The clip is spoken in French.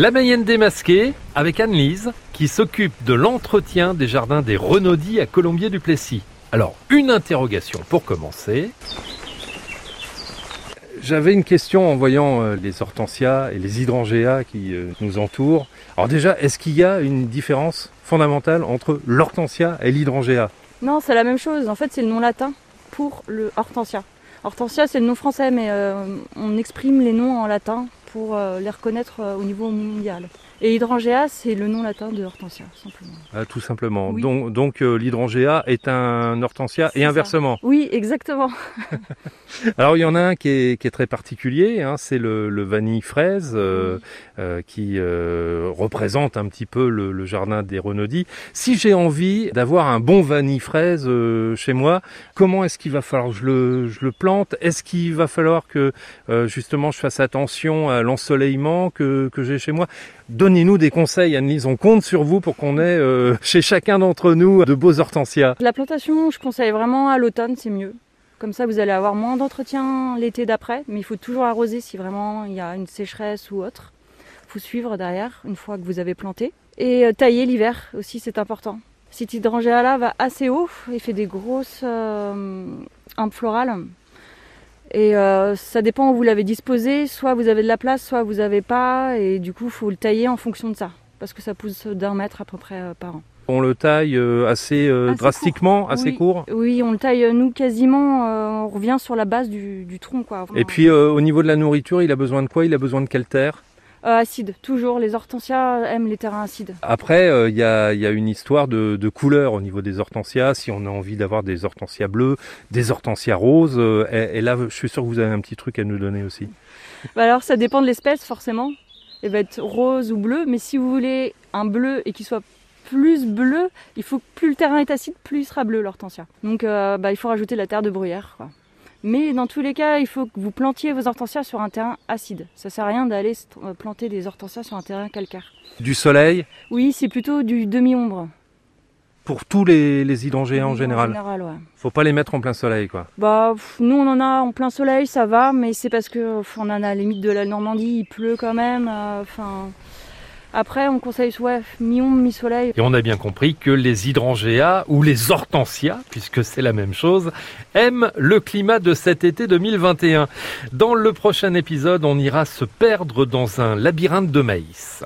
La Mayenne démasquée avec Anne-Lise qui s'occupe de l'entretien des jardins des Renaudis à Colombier-du-Plessis. Alors, une interrogation pour commencer. J'avais une question en voyant euh, les hortensias et les hydrangeas qui euh, nous entourent. Alors déjà, est-ce qu'il y a une différence fondamentale entre l'hortensia et l'hydrangea Non, c'est la même chose. En fait, c'est le nom latin pour le hortensia. Hortensia, c'est le nom français, mais euh, on exprime les noms en latin pour euh, les reconnaître euh, au niveau mondial. Et hydrangea, c'est le nom latin de hortensia, simplement. Ah, Tout simplement. Oui. Donc, donc euh, l'hydrangea est un hortensia et ça. inversement. Oui, exactement. Alors il y en a un qui est, qui est très particulier, hein, c'est le, le vanille fraise euh, euh, qui représente un petit peu le, le jardin des Renaudis. Si j'ai envie d'avoir un bon vanille fraise chez moi, comment est-ce qu'il va falloir que je le, je le plante? Est-ce qu'il va falloir que justement je fasse attention à l'ensoleillement que, que j'ai chez moi? Donnez-nous des conseils, Annelise, on compte sur vous pour qu'on ait euh, chez chacun d'entre nous de beaux hortensias. La plantation, je conseille vraiment à l'automne, c'est mieux. Comme ça, vous allez avoir moins d'entretien l'été d'après, mais il faut toujours arroser si vraiment il y a une sécheresse ou autre. Il faut suivre derrière une fois que vous avez planté. Et euh, tailler l'hiver aussi, c'est important. Cet hydrangea là va assez haut, il fait des grosses euh, florales. Et euh, ça dépend où vous l'avez disposé, soit vous avez de la place, soit vous n'avez pas, et du coup, il faut le tailler en fonction de ça, parce que ça pousse d'un mètre à peu près euh, par an. On le taille euh, assez, Assez drastiquement, assez Oui. court. Oui, on le taille, nous, quasiment, on revient sur la base du, du tronc, quoi. Et puis au niveau de la nourriture, il a besoin de quoi? Il a besoin de quelle terre? Euh, acide, toujours. Les hortensias aiment les terrains acides. Après, euh, il y, a, il y a une histoire de, de couleur au niveau des hortensias. Si on a envie d'avoir des hortensias bleues, des hortensias roses, euh, et, et là, je suis sûr que vous avez un petit truc à nous donner aussi. Bah alors, ça dépend de l'espèce, forcément. Il va être rose ou bleu, mais si vous voulez un bleu et qu'il soit plus bleu, il faut que plus le terrain est acide, plus il sera bleu l'hortensia. Donc, euh, bah, il faut rajouter la terre de bruyère, quoi. Mais dans tous les cas, il faut que vous plantiez vos hortensias sur un terrain acide. Ça sert à rien d'aller st- planter des hortensias sur un terrain calcaire. Du soleil Oui, c'est plutôt du demi-ombre. pour tous les, les en général. En général, ouais. Faut pas les mettre en plein soleil, quoi. Bah, pff, nous on en a en plein soleil, ça va, mais c'est parce que pff, on en a à la limite de la Normandie, il pleut quand même. euh, Enfin, après on conseille ouais, mi-ombre, mi-soleil. Et on a bien compris que les hydrangéas ou les hortensias, puisque c'est la même chose, aiment le climat de cet été 2021. Dans le prochain épisode, on ira se perdre dans un labyrinthe de maïs.